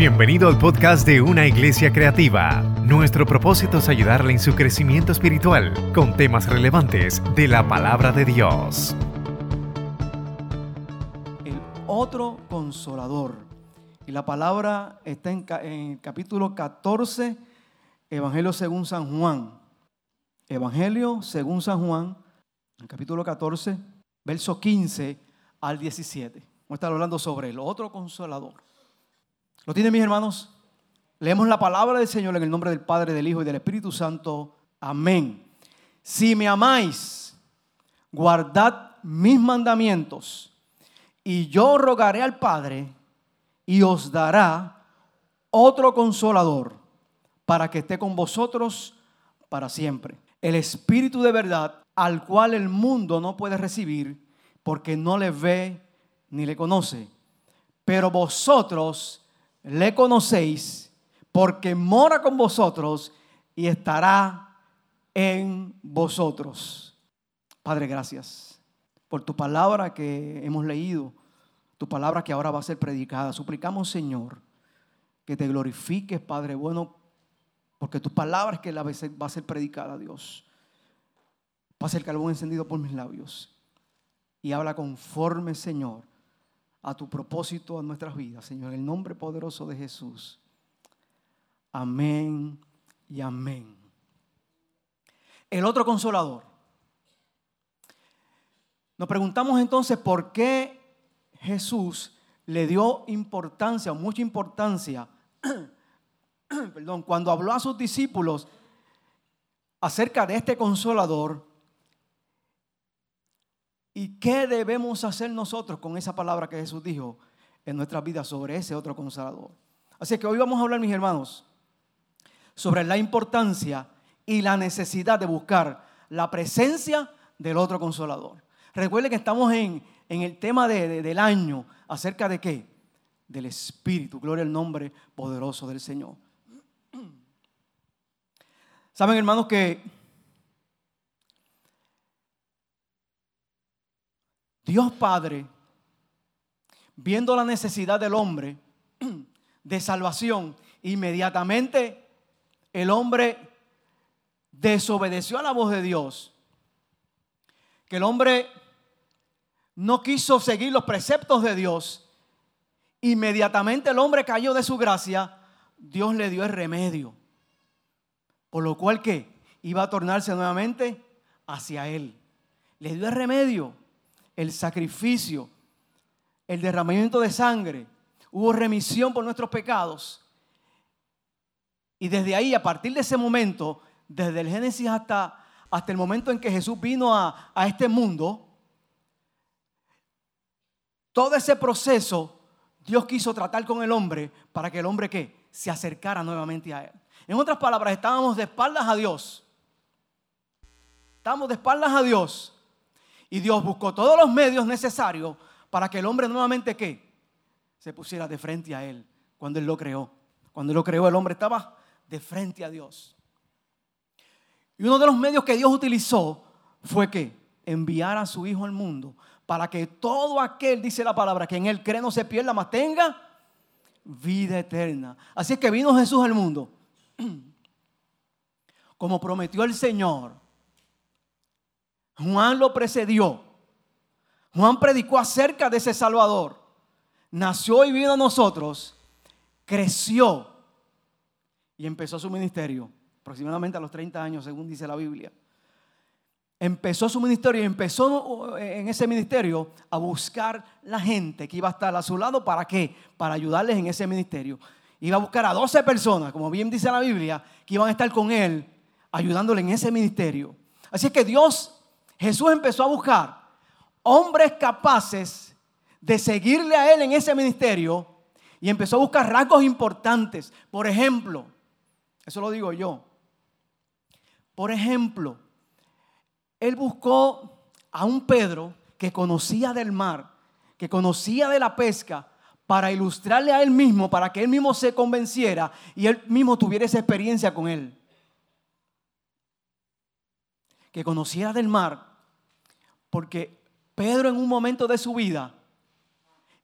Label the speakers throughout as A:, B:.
A: Bienvenido al podcast de Una Iglesia Creativa. Nuestro propósito es ayudarle en su crecimiento espiritual con temas relevantes de la palabra de Dios.
B: El otro consolador. Y la palabra está en, en el capítulo 14, Evangelio según San Juan. Evangelio según San Juan, el capítulo 14, verso 15 al 17. Vamos a estar hablando sobre el otro consolador. ¿Lo tienen mis hermanos? Leemos la palabra del Señor en el nombre del Padre, del Hijo y del Espíritu Santo. Amén. Si me amáis, guardad mis mandamientos, y yo rogaré al Padre, y os dará otro consolador, para que esté con vosotros para siempre. El Espíritu de verdad, al cual el mundo no puede recibir, porque no le ve ni le conoce. Pero vosotros le conocéis porque mora con vosotros y estará en vosotros. Padre, gracias por tu palabra que hemos leído, tu palabra que ahora va a ser predicada. Suplicamos, Señor, que te glorifiques, Padre bueno, porque tu palabra es que la va a ser predicada, Dios. Pasa el carbón encendido por mis labios y habla conforme, Señor, a tu propósito a nuestras vidas, Señor, en el nombre poderoso de Jesús. Amén y amén. El otro consolador. Nos preguntamos entonces por qué Jesús le dio importancia, mucha importancia, perdón, cuando habló a sus discípulos acerca de este consolador ¿Y qué debemos hacer nosotros con esa palabra que Jesús dijo en nuestras vidas sobre ese otro consolador? Así que hoy vamos a hablar, mis hermanos, sobre la importancia y la necesidad de buscar la presencia del otro consolador. Recuerde que estamos en, el tema del año acerca de qué? Del Espíritu. Gloria al nombre poderoso del Señor. Saben, hermanos, que Dios Padre, viendo la necesidad del hombre de salvación, inmediatamente el hombre desobedeció a la voz de Dios. Que el hombre no quiso seguir los preceptos de Dios. Inmediatamente el hombre cayó de su gracia. Dios le dio el remedio. Por lo cual que iba a tornarse nuevamente hacia él. Le dio el remedio el sacrificio, el derramamiento de sangre, hubo remisión por nuestros pecados. Y desde ahí, a partir de ese momento, desde el Génesis hasta, hasta el momento en que Jesús vino a, a este mundo, todo ese proceso Dios quiso tratar con el hombre para que el hombre que se acercara nuevamente a él. En otras palabras, estábamos de espaldas a Dios. Estábamos de espaldas a Dios. Y Dios buscó todos los medios necesarios para que el hombre nuevamente ¿qué? Se pusiera de frente a él cuando él lo creó. Cuando él lo creó el hombre estaba de frente a Dios. Y uno de los medios que Dios utilizó fue que enviar a su hijo al mundo para que todo aquel, dice la palabra, que en él cree no se pierda, más tenga vida eterna. Así es que vino Jesús al mundo. Como prometió el Señor, Juan lo precedió. Juan predicó acerca de ese Salvador. Nació y vino a nosotros, creció y empezó su ministerio, aproximadamente a los 30 años, según dice la Biblia. Empezó su ministerio y empezó en ese ministerio a buscar la gente que iba a estar a su lado. ¿Para qué? Para ayudarles en ese ministerio. Iba a buscar a 12 personas, como bien dice la Biblia, que iban a estar con él, ayudándole en ese ministerio. Así que Dios Jesús empezó a buscar hombres capaces de seguirle a Él en ese ministerio y empezó a buscar rasgos importantes. Por ejemplo, eso lo digo yo. Por ejemplo, Él buscó a un Pedro que conocía del mar, que conocía de la pesca, para ilustrarle a él mismo, para que él mismo se convenciera y él mismo tuviera esa experiencia con él. Que conociera del mar porque Pedro en un momento de su vida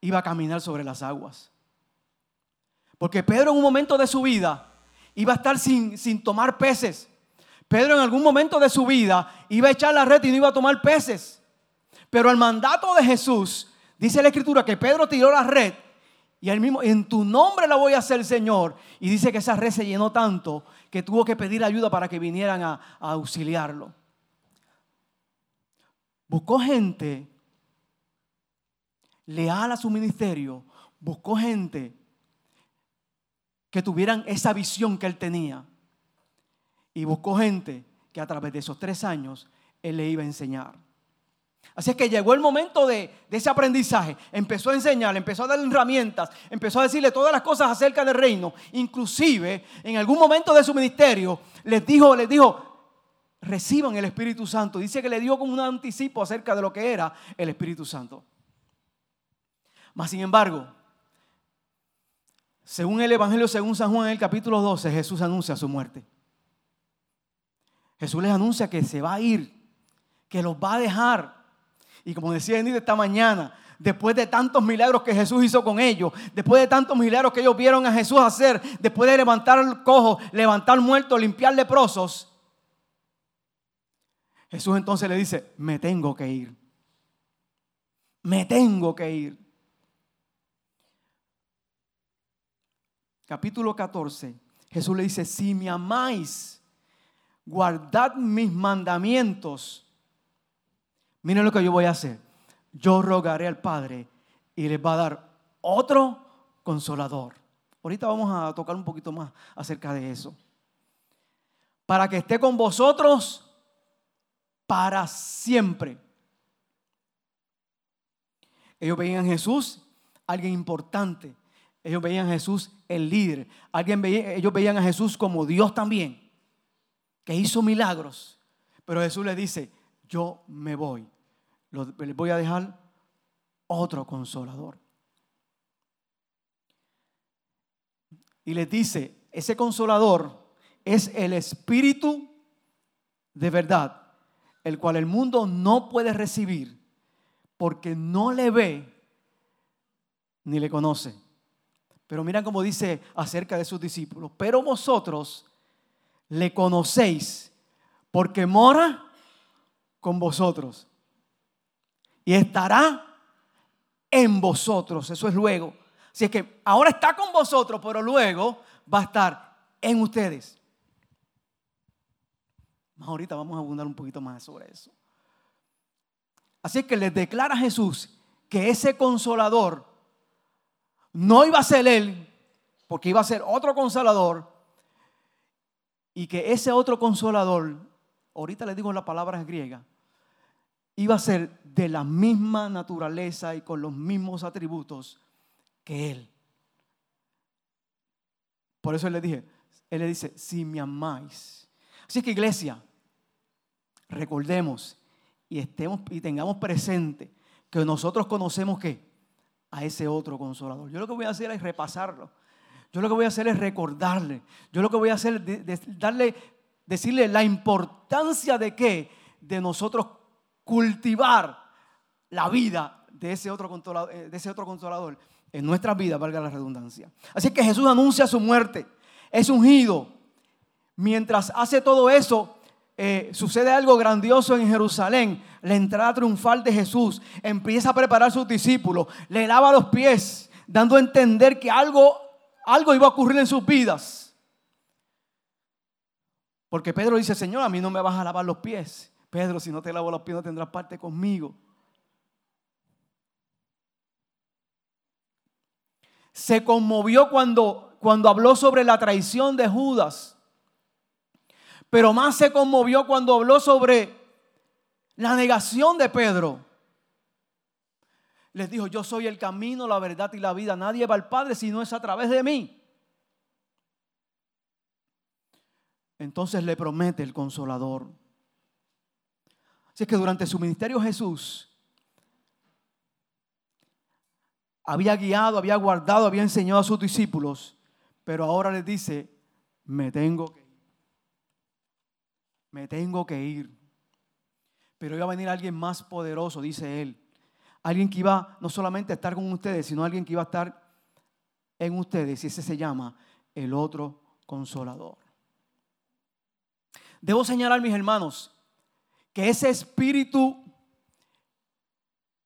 B: iba a caminar sobre las aguas. Porque Pedro en un momento de su vida iba a estar sin, sin tomar peces. Pedro en algún momento de su vida iba a echar la red y no iba a tomar peces. Pero al mandato de Jesús, dice la escritura que Pedro tiró la red y él mismo, en tu nombre la voy a hacer, Señor. Y dice que esa red se llenó tanto que tuvo que pedir ayuda para que vinieran a, a auxiliarlo. Buscó gente leal a su ministerio, buscó gente que tuvieran esa visión que él tenía. Y buscó gente que a través de esos tres años él le iba a enseñar. Así es que llegó el momento de, ese aprendizaje. Empezó a enseñar, empezó a darle herramientas, empezó a decirle todas las cosas acerca del reino. Inclusive, en algún momento de su ministerio, les dijo, les dijo, reciban el Espíritu Santo. Dice que le dio como un anticipo acerca de lo que era el Espíritu Santo. Mas, sin embargo, según el Evangelio, según San Juan en el capítulo 12, Jesús anuncia su muerte. Jesús les anuncia que se va a ir, que los va a dejar. Y como decía Enid esta mañana, después de tantos milagros que Jesús hizo con ellos, después de tantos milagros que ellos vieron a Jesús hacer, después de levantar el cojo, levantar muertos, limpiar leprosos, Jesús entonces le dice, me tengo que ir. Me tengo que ir. capítulo 14, Jesús le dice, si me amáis, guardad mis mandamientos. Miren lo que yo voy a hacer. Yo rogaré al Padre y les va a dar otro consolador. Ahorita vamos a tocar un poquito más acerca de eso. Para que esté con vosotros para siempre. Ellos veían a Jesús, alguien importante, ellos veían a Jesús el líder. Alguien ellos veían a Jesús como Dios también, que hizo milagros. Pero Jesús les dice, yo me voy. Les voy a dejar otro consolador. Y les dice, ese consolador es el Espíritu de verdad, el cual el mundo no puede recibir porque no le ve ni le conoce. Pero miran cómo dice acerca de sus discípulos. Pero vosotros le conocéis porque mora con vosotros. Y estará en vosotros. Eso es luego. Así es que ahora está con vosotros, pero luego va a estar en ustedes. Ahorita vamos a abundar un poquito más sobre eso. Así que les declara Jesús que ese consolador no iba a ser él, porque iba a ser otro consolador, y que ese otro consolador, ahorita le digo la palabra griega, iba a ser de la misma naturaleza y con los mismos atributos que él. Por eso le dije, él le dice, si me amáis. Así que iglesia, recordemos y estemos y tengamos presente que nosotros conocemos que a ese otro consolador. Yo lo que voy a hacer es repasarlo. Yo lo que voy a hacer es recordarle. Yo lo que voy a hacer es darle, decirle la importancia de qué? De nosotros cultivar la vida de ese otro consolador, eh, de ese otro consolador en nuestras vidas, valga la redundancia. Así que Jesús anuncia su muerte. Es ungido. Mientras hace todo eso, eh, sucede algo grandioso en Jerusalén, la entrada triunfal de Jesús, empieza a preparar a sus discípulos, le lava los pies, dando a entender que algo, algo iba a ocurrir en sus vidas. Porque Pedro dice, Señor, a mí no me vas a lavar los pies. Pedro, si no te lavo los pies no tendrás parte conmigo. Se conmovió cuando, cuando habló sobre la traición de Judas pero más se conmovió cuando habló sobre la negación de Pedro. Les dijo, yo soy el camino, la verdad y la vida. Nadie va al Padre si no es a través de mí. Entonces le promete el consolador. Así es que durante su ministerio Jesús había guiado, había guardado, había enseñado a sus discípulos, pero ahora les dice, me tengo que me tengo que ir. Pero iba a venir alguien más poderoso, dice él. Alguien que iba no solamente a estar con ustedes, sino alguien que iba a estar en ustedes y ese se llama el otro consolador. Debo señalar, mis hermanos, que ese espíritu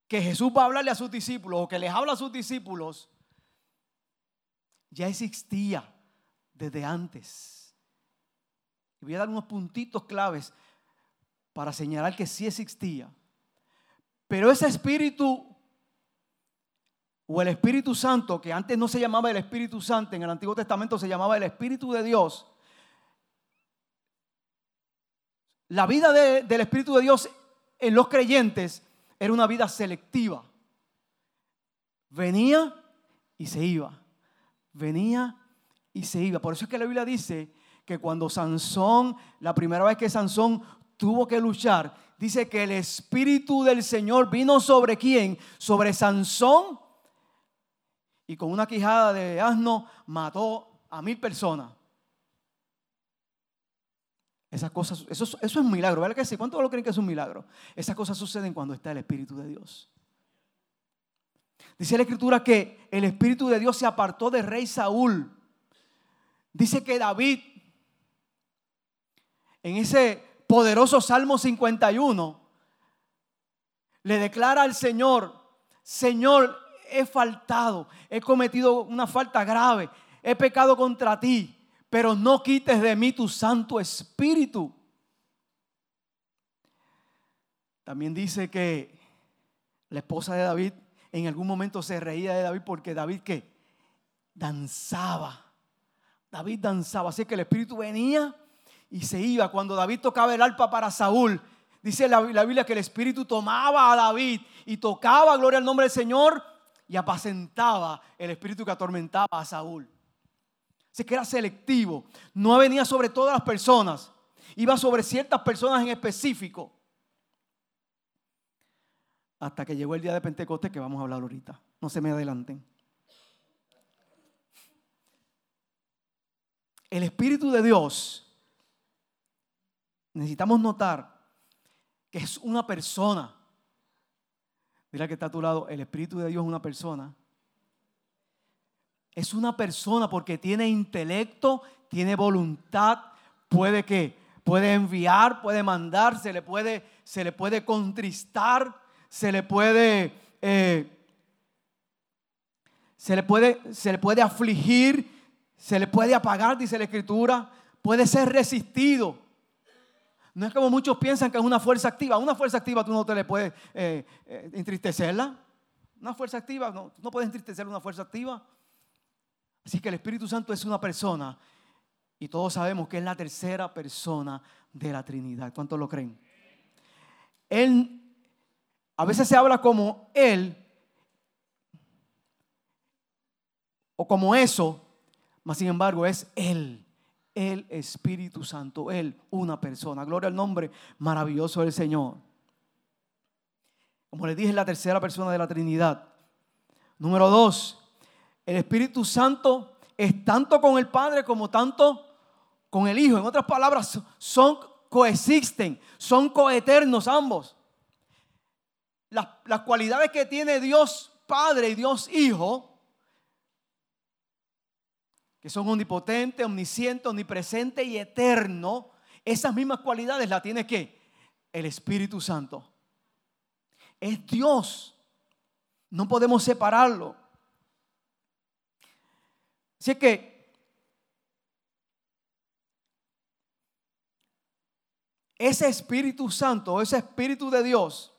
B: que Jesús va a hablarle a sus discípulos o que les habla a sus discípulos, ya existía desde antes. Y voy a dar unos puntitos claves para señalar que sí existía. Pero ese espíritu o el Espíritu Santo, que antes no se llamaba el Espíritu Santo, en el Antiguo Testamento se llamaba el Espíritu de Dios. La vida del Espíritu de Dios en los creyentes era una vida selectiva. Venía y se iba. Venía y se iba. Por eso es que la Biblia dice que cuando Sansón, la primera vez que Sansón tuvo que luchar, dice que el Espíritu del Señor vino sobre quién? Sobre Sansón y con una quijada de asno mató a mil personas. Esas cosas, eso, eso es un milagro, ¿verdad que sí? ¿Cuántos lo creen que es un milagro? Esas cosas suceden cuando está el Espíritu de Dios. Dice la Escritura que el Espíritu de Dios se apartó de rey Saúl. Dice que David, en ese poderoso Salmo 51, le declara al Señor, Señor, he faltado, he cometido una falta grave, he pecado contra ti, pero no quites de mí tu Santo Espíritu. También dice que la esposa de David en algún momento se reía de David porque David que danzaba. David danzaba, así que el Espíritu venía y se iba. Cuando David tocaba el arpa para Saúl, dice la, la Biblia que el Espíritu tomaba a David y tocaba, gloria al nombre del Señor, y apacentaba el espíritu que atormentaba a Saúl. Así que era selectivo. No venía sobre todas las personas. Iba sobre ciertas personas en específico. Hasta que llegó el día de Pentecostés que vamos a hablar ahorita. No se me adelanten. El Espíritu de Dios, necesitamos notar que es una persona. Mira que está a tu lado, el Espíritu de Dios es una persona. Es una persona porque tiene intelecto, tiene voluntad, puede que puede enviar, puede mandar, se le puede, se le puede contristar, se le puede, eh, se le puede, se le puede afligir, se le puede apagar, dice la Escritura, puede ser resistido. No es como muchos piensan que es una fuerza activa. Una fuerza activa tú no te le puedes eh, eh, entristecerla. Una fuerza activa, no, no puedes entristecer una fuerza activa. Así que el Espíritu Santo es una persona y todos sabemos que es la tercera persona de la Trinidad. ¿Cuántos lo creen? Él, a veces se habla como Él o como eso, mas sin embargo es Él el Espíritu Santo, Él, una persona. Gloria al nombre maravilloso del Señor. Como les dije, es la tercera persona de la Trinidad. Número dos, el Espíritu Santo es tanto con el Padre como tanto con el Hijo. En otras palabras, son coexisten, son coeternos ambos. Las, las cualidades que tiene Dios Padre y Dios Hijo que son omnipotente, omnisciente, omnipresente y eterno, esas mismas cualidades las tiene que el Espíritu Santo. Es Dios. No podemos separarlo. Así que ese Espíritu Santo, ese Espíritu de Dios,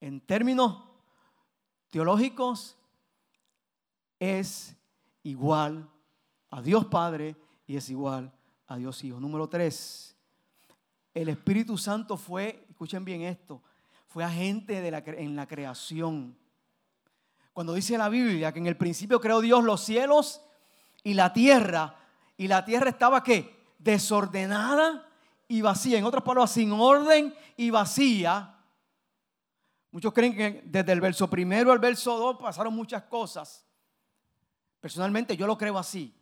B: en términos teológicos es igual a Dios Padre y es igual a Dios Hijo. Número tres, el Espíritu Santo fue, escuchen bien esto, fue agente de la, en la creación. Cuando dice la Biblia que en el principio creó Dios los cielos y la tierra, y la tierra estaba qué? Desordenada y vacía. En otras palabras, sin orden y vacía. Muchos creen que desde el verso primero al verso dos pasaron muchas cosas. Personalmente yo lo creo así.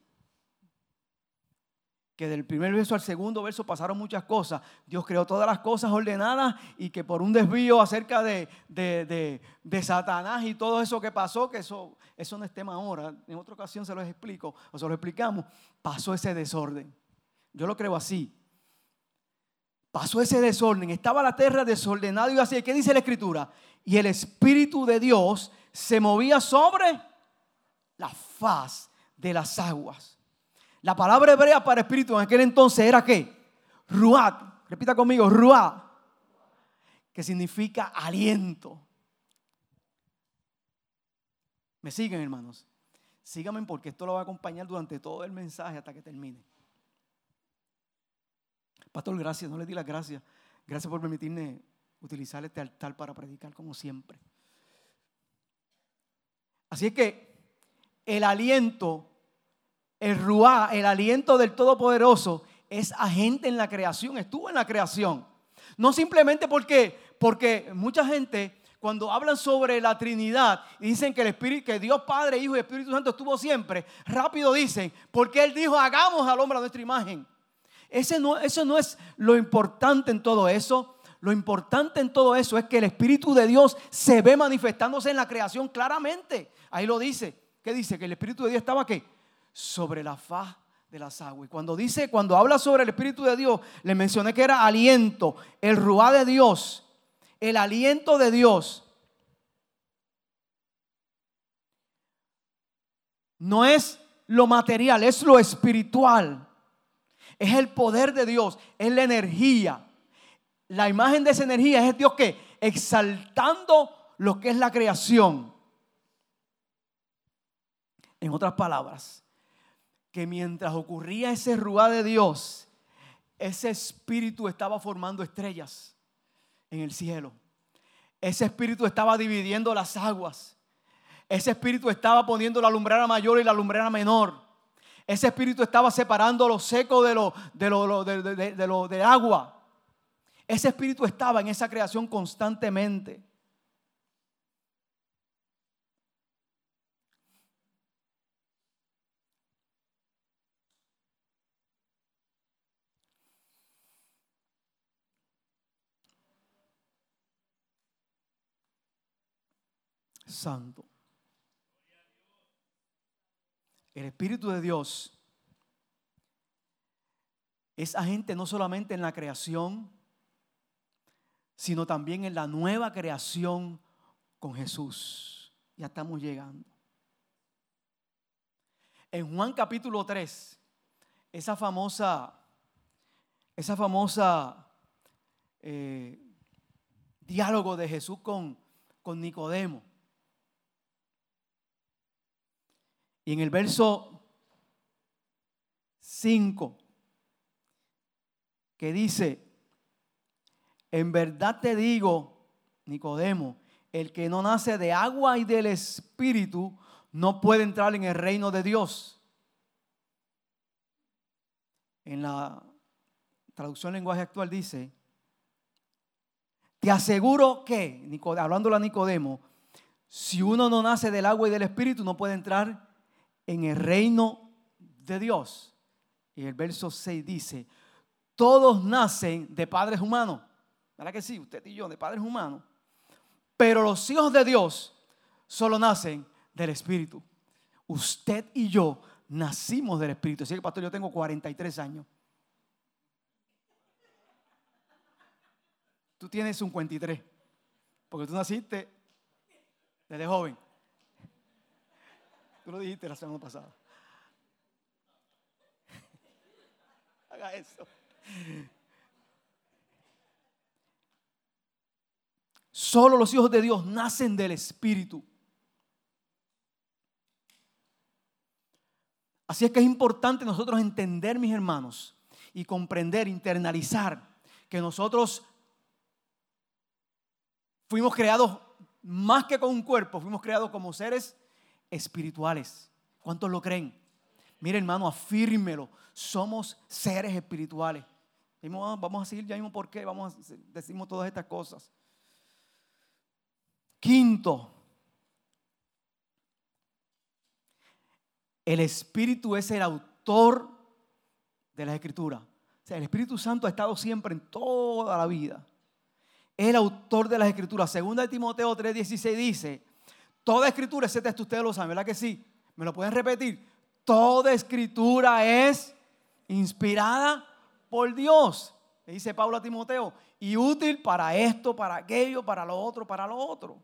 B: que del primer verso al segundo verso pasaron muchas cosas. Dios creó todas las cosas ordenadas y que por un desvío acerca de, de, Satanás y todo eso que pasó, que eso, eso no es tema ahora, en otra ocasión se los explico o se lo explicamos, pasó ese desorden. Yo lo creo así. Pasó ese desorden, estaba la tierra desordenada y así. ¿Qué dice la escritura? Y el Espíritu de Dios se movía sobre la faz de las aguas. La palabra hebrea para espíritu en aquel entonces era qué? Ruat. Repita conmigo, ruat. Que significa aliento. ¿Me siguen, hermanos? Síganme porque esto lo va a acompañar durante todo el mensaje hasta que termine. Pastor, gracias, no le di las gracias. Gracias por permitirme utilizar este altar para predicar como siempre. Así es que el aliento el Ruá, el aliento del Todopoderoso, es agente en la creación, estuvo en la creación. No simplemente porque, porque mucha gente cuando hablan sobre la Trinidad y dicen que el Espíritu, que Dios Padre, Hijo y Espíritu Santo estuvo siempre, rápido dicen, porque Él dijo, hagamos al hombre a nuestra imagen. No, eso no es lo importante en todo eso. Lo importante en todo eso es que el Espíritu de Dios se ve manifestándose en la creación claramente. Ahí lo dice. ¿Qué dice? Que el Espíritu de Dios estaba que sobre la faz de las aguas. Y cuando dice, cuando habla sobre el Espíritu de Dios, le mencioné que era aliento, el ruá de Dios, el aliento de Dios. No es lo material, es lo espiritual. Es el poder de Dios, es la energía. La imagen de esa energía es Dios que exaltando lo que es la creación. En otras palabras, que mientras ocurría ese ruá de Dios, ese espíritu estaba formando estrellas en el cielo. Ese espíritu estaba dividiendo las aguas. Ese espíritu estaba poniendo la lumbrera mayor y la lumbrera menor. Ese espíritu estaba separando lo seco de lo de, lo, de, de, lo, de agua. Ese espíritu estaba en esa creación constantemente. Santo. El Espíritu de Dios es agente no solamente en la creación, sino también en la nueva creación con Jesús. Ya estamos llegando. En Juan capítulo 3, esa famosa, esa famosa eh, diálogo de Jesús con, con Nicodemo. Y en el verso 5, que dice, en verdad te digo, Nicodemo, el que no nace de agua y del Espíritu no puede entrar en el reino de Dios. En la traducción lenguaje actual dice, te aseguro que, hablando a Nicodemo, si uno no nace del agua y del Espíritu no puede entrar en el reino de Dios. Y el verso 6 dice, todos nacen de padres humanos. ¿Verdad que sí? Usted y yo, de padres humanos. Pero los hijos de Dios solo nacen del Espíritu. Usted y yo nacimos del Espíritu. Así que, pastor, yo tengo 43 años. Tú tienes 53. Porque tú naciste desde joven. Tú lo dijiste la semana pasada. Haga eso. Solo los hijos de Dios nacen del Espíritu. Así es que es importante nosotros entender, mis hermanos, y comprender, internalizar que nosotros fuimos creados más que con un cuerpo, fuimos creados como seres espirituales. ¿Cuántos lo creen? Mire hermano, afírmelo. Somos seres espirituales. Ah, vamos a seguir ya mismo por qué. Vamos a decimos todas estas cosas. Quinto, el Espíritu es el autor de las escrituras. O sea, el Espíritu Santo ha estado siempre en toda la vida. Es el autor de las escrituras. Segunda de Timoteo 3:16 dice, toda escritura, ese texto ustedes lo saben, ¿verdad que sí? ¿Me lo pueden repetir? Toda escritura es inspirada por Dios, le dice Pablo a Timoteo, y útil para esto, para aquello, para lo otro, para lo otro.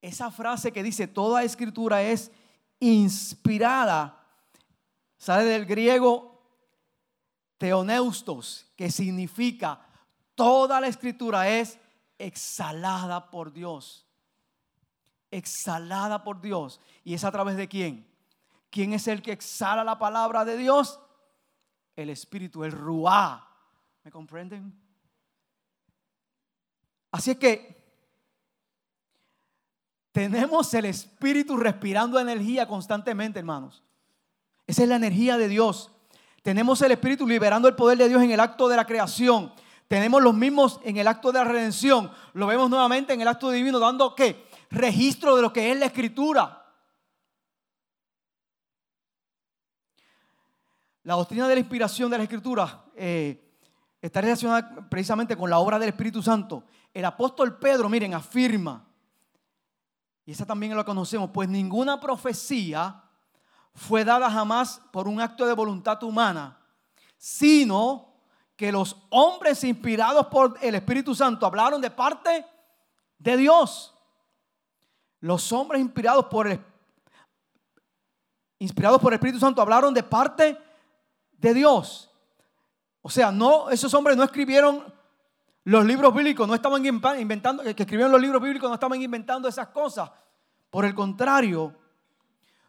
B: Esa frase que dice toda escritura es inspirada, sale del griego teoneustos, que significa toda la escritura es exhalada por Dios. Exhalada por Dios. ¿Y es a través de quién? ¿Quién es el que exhala la palabra de Dios? El Espíritu, el Ruá. ¿Me comprenden? Así es que tenemos el Espíritu respirando energía constantemente, hermanos. Esa es la energía de Dios. Tenemos el Espíritu liberando el poder de Dios en el acto de la creación. Tenemos los mismos en el acto de la redención. Lo vemos nuevamente en el acto divino, dando qué? Registro de lo que es la escritura. La doctrina de la inspiración de la escritura eh, está relacionada precisamente con la obra del Espíritu Santo. El apóstol Pedro, miren, afirma, y esa también lo conocemos, pues ninguna profecía fue dada jamás por un acto de voluntad humana, sino que los hombres inspirados por el Espíritu Santo hablaron de parte de Dios. Los hombres inspirados por el, inspirados por el Espíritu Santo hablaron de parte de Dios. O sea, no, esos hombres no escribieron los libros bíblicos, no estaban inventando, que escribieron los libros bíblicos no estaban inventando esas cosas. Por el contrario,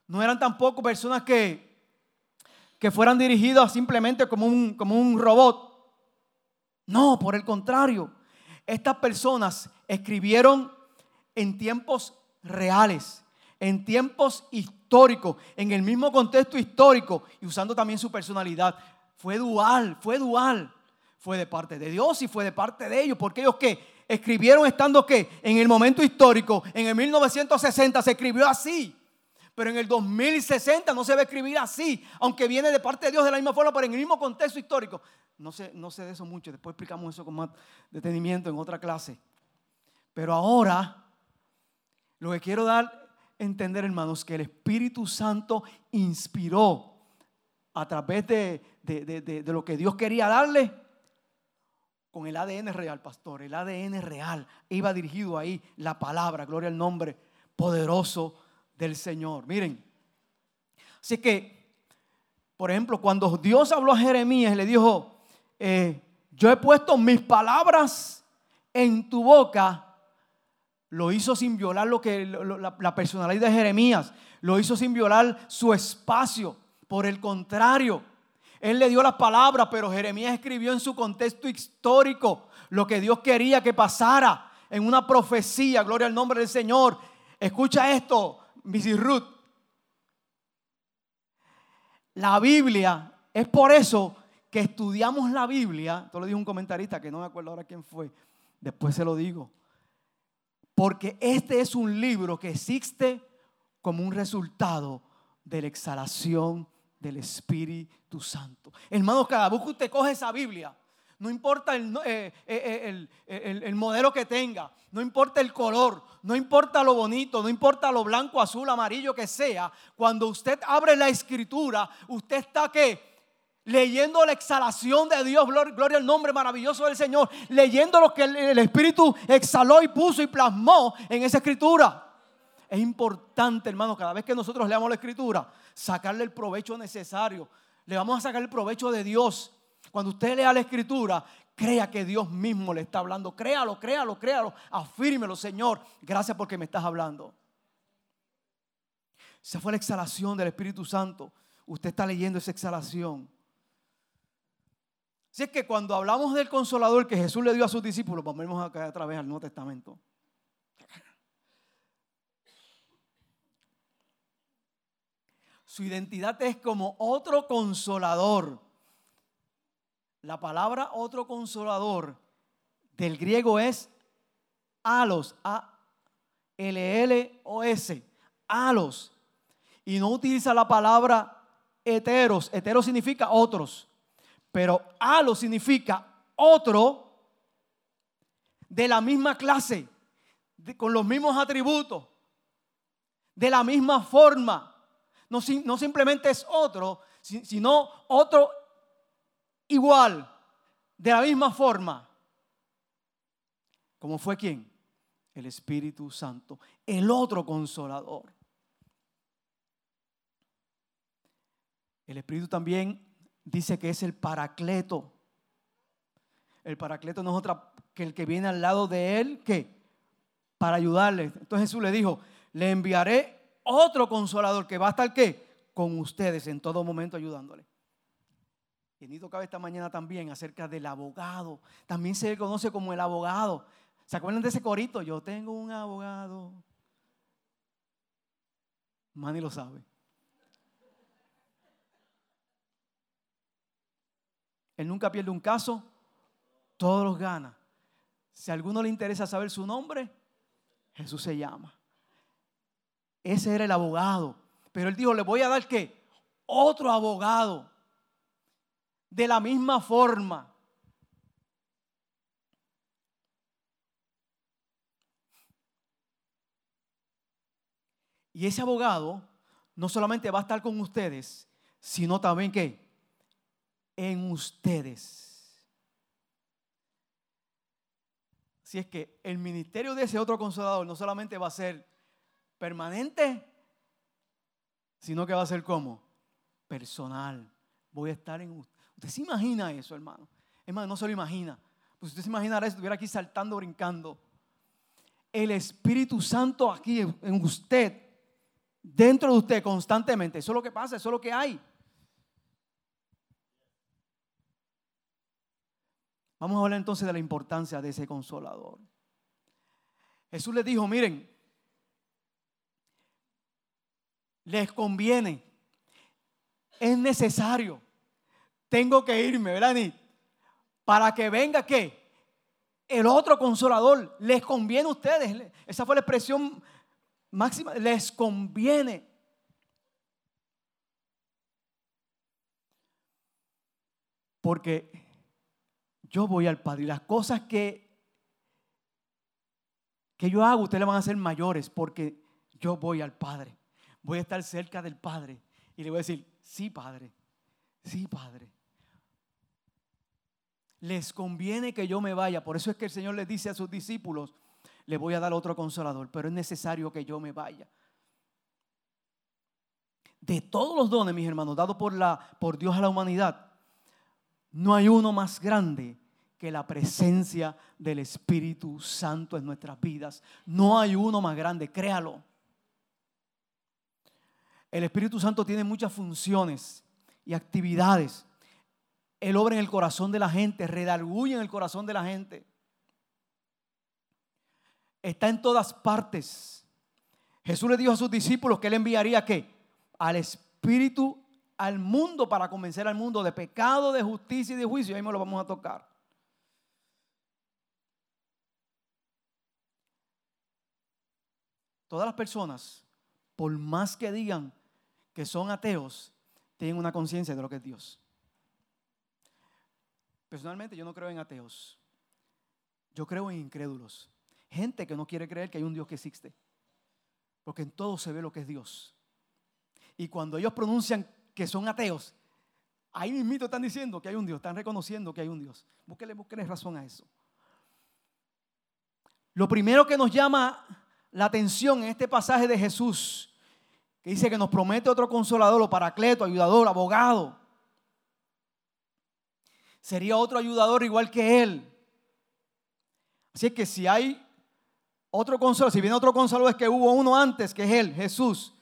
B: no eran tampoco personas que, que fueran dirigidas simplemente como un, como un robot. No, por el contrario, estas personas escribieron en tiempos reales, en tiempos históricos, en el mismo contexto histórico y usando también su personalidad. Fue dual, fue dual. Fue de parte de Dios y fue de parte de ellos, porque ellos que escribieron estando que en el momento histórico, en el 1960 se escribió así. Pero en el 2060 no se va a escribir así, aunque viene de parte de Dios de la misma forma, pero en el mismo contexto histórico. No sé, no sé de eso mucho, después explicamos eso con más detenimiento en otra clase. Pero ahora, lo que quiero dar a entender, hermanos, que el Espíritu Santo inspiró a través de, de lo que Dios quería darle con el ADN real, pastor. El ADN real iba dirigido ahí la palabra, gloria al nombre poderoso del Señor. Miren, así que, por ejemplo, cuando Dios habló a Jeremías, le dijo, eh, yo he puesto mis palabras en tu boca, lo hizo sin violar lo que, la, personalidad de Jeremías, lo hizo sin violar su espacio. Por el contrario, él le dio las palabras, pero Jeremías escribió en su contexto histórico lo que Dios quería que pasara en una profecía. Gloria al nombre del Señor. Escucha esto, Mrs. Ruth. La Biblia es por eso que estudiamos la Biblia, esto lo dijo un comentarista que no me acuerdo ahora quién fue, después se lo digo, porque este es un libro que existe como un resultado de la exhalación del Espíritu Santo. Hermanos, cada vez que usted coge esa Biblia, no importa el, eh, eh, eh, el, modelo que tenga, no importa el color, no importa lo bonito, no importa lo blanco, azul, amarillo que sea, cuando usted abre la escritura, usted está que leyendo la exhalación de Dios, gloria al nombre maravilloso del Señor, leyendo lo que el, Espíritu exhaló y puso y plasmó en esa escritura. Es importante, hermano, cada vez que nosotros leamos la escritura, sacarle el provecho necesario. Le vamos a sacar el provecho de Dios. Cuando usted lea la escritura, crea que Dios mismo le está hablando. Créalo, créalo, créalo. Afírmelo, Señor. Gracias porque me estás hablando. Esa fue la exhalación del Espíritu Santo. Usted está leyendo esa exhalación. Así es que cuando hablamos del consolador que Jesús le dio a sus discípulos, vamos a caer otra vez al Nuevo Testamento. Su identidad es como otro consolador. La palabra otro consolador del griego es alos, A L L O S, alos. y no utiliza la palabra heteros. Heteros significa otros, pero alo significa otro de la misma clase, con los mismos atributos, de la misma forma. No, no simplemente es otro, sino otro igual, de la misma forma. ¿Cómo fue quién? El Espíritu Santo, el otro consolador. El Espíritu también dice que es el paracleto. El paracleto no es otra que el que viene al lado de él, que para ayudarle. Entonces Jesús le dijo, le enviaré otro consolador que va a estar qué? Con ustedes en todo momento ayudándole. Y ni tocaba esta mañana también acerca del abogado. También se conoce como el abogado. ¿Se acuerdan de ese corito? Yo tengo un abogado. Manny lo sabe. Él nunca pierde un caso, todos los gana. Si a alguno le interesa saber su nombre, Jesús se llama. Ese era el abogado. Pero él dijo, le voy a dar qué? Otro abogado. De la misma forma. Y ese abogado no solamente va a estar con ustedes, sino también que en ustedes. Si es que el ministerio de ese otro consolador no solamente va a ser permanente, sino que va a ser como personal. Voy a estar en usted. ¿Usted se imagina eso, hermano? Hermano, no se lo imagina. Pues usted se imaginara eso, estuviera aquí saltando, brincando. El Espíritu Santo aquí en usted, dentro de usted constantemente. Eso es lo que pasa, eso es lo que hay. Vamos a hablar entonces de la importancia de ese consolador. Jesús les dijo, miren, les conviene, es necesario, tengo que irme, ¿verdad? Para que venga qué? El otro consolador, les conviene a ustedes. Esa fue la expresión máxima, les conviene. Porque yo voy al Padre y las cosas que, que yo hago, ustedes van a hacer mayores porque yo voy al Padre. Voy a estar cerca del Padre y le voy a decir, sí, Padre, sí, Padre. Les conviene que yo me vaya. Por eso es que el Señor les dice a sus discípulos, le voy a dar otro consolador, pero es necesario que yo me vaya. De todos los dones, mis hermanos, dados por, la, por Dios a la humanidad, no hay uno más grande que la presencia del Espíritu Santo en nuestras vidas. No hay uno más grande, créalo. El Espíritu Santo tiene muchas funciones y actividades. Él obra en el corazón de la gente, redarguye en el corazón de la gente. Está en todas partes. Jesús le dijo a sus discípulos que él enviaría qué? Al Espíritu al mundo para convencer al mundo de pecado, de justicia y de juicio. Ahí me lo vamos a tocar. Todas las personas, por más que digan que son ateos, tienen una conciencia de lo que es Dios. Personalmente yo no creo en ateos. Yo creo en incrédulos. Gente que no quiere creer que hay un Dios que existe. Porque en todo se ve lo que es Dios. Y cuando ellos pronuncian que son ateos, ahí mismito están diciendo que hay un Dios, están reconociendo que hay un Dios. Búsquenle, búsquenle razón a eso. Lo primero que nos llama la atención en este pasaje de Jesús, que dice que nos promete otro consolador, o paracleto, ayudador, abogado. Sería otro ayudador igual que él. Así que si hay otro consolador, si viene otro consolador es que hubo uno antes, que es él, Jesús.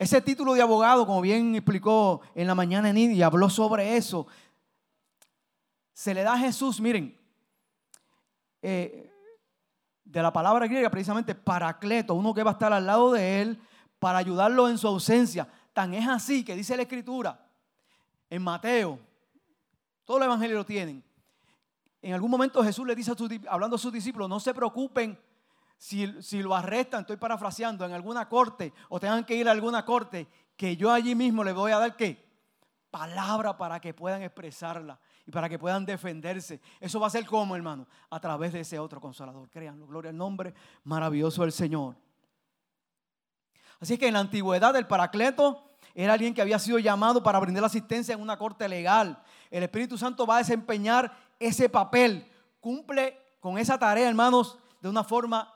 B: Ese título de abogado, como bien explicó en la mañana en y habló sobre eso, se le da a Jesús, miren, eh, de la palabra griega precisamente paracleto, uno que va a estar al lado de él para ayudarlo en su ausencia. Tan es así que dice la escritura en Mateo, todos los evangelios lo tienen. En algún momento Jesús le dice, a hablando a sus discípulos, no se preocupen si, si, lo arrestan, estoy parafraseando, en alguna corte o tengan que ir a alguna corte, que yo allí mismo les voy a dar qué? Palabra para que puedan expresarla y para que puedan defenderse. Eso va a ser como, hermano, a través de ese otro consolador. Créanlo, gloria al nombre maravilloso del Señor. Así que en la antigüedad el paracleto era alguien que había sido llamado para brindar asistencia en una corte legal. El Espíritu Santo va a desempeñar ese papel, cumple con esa tarea, hermanos, de una forma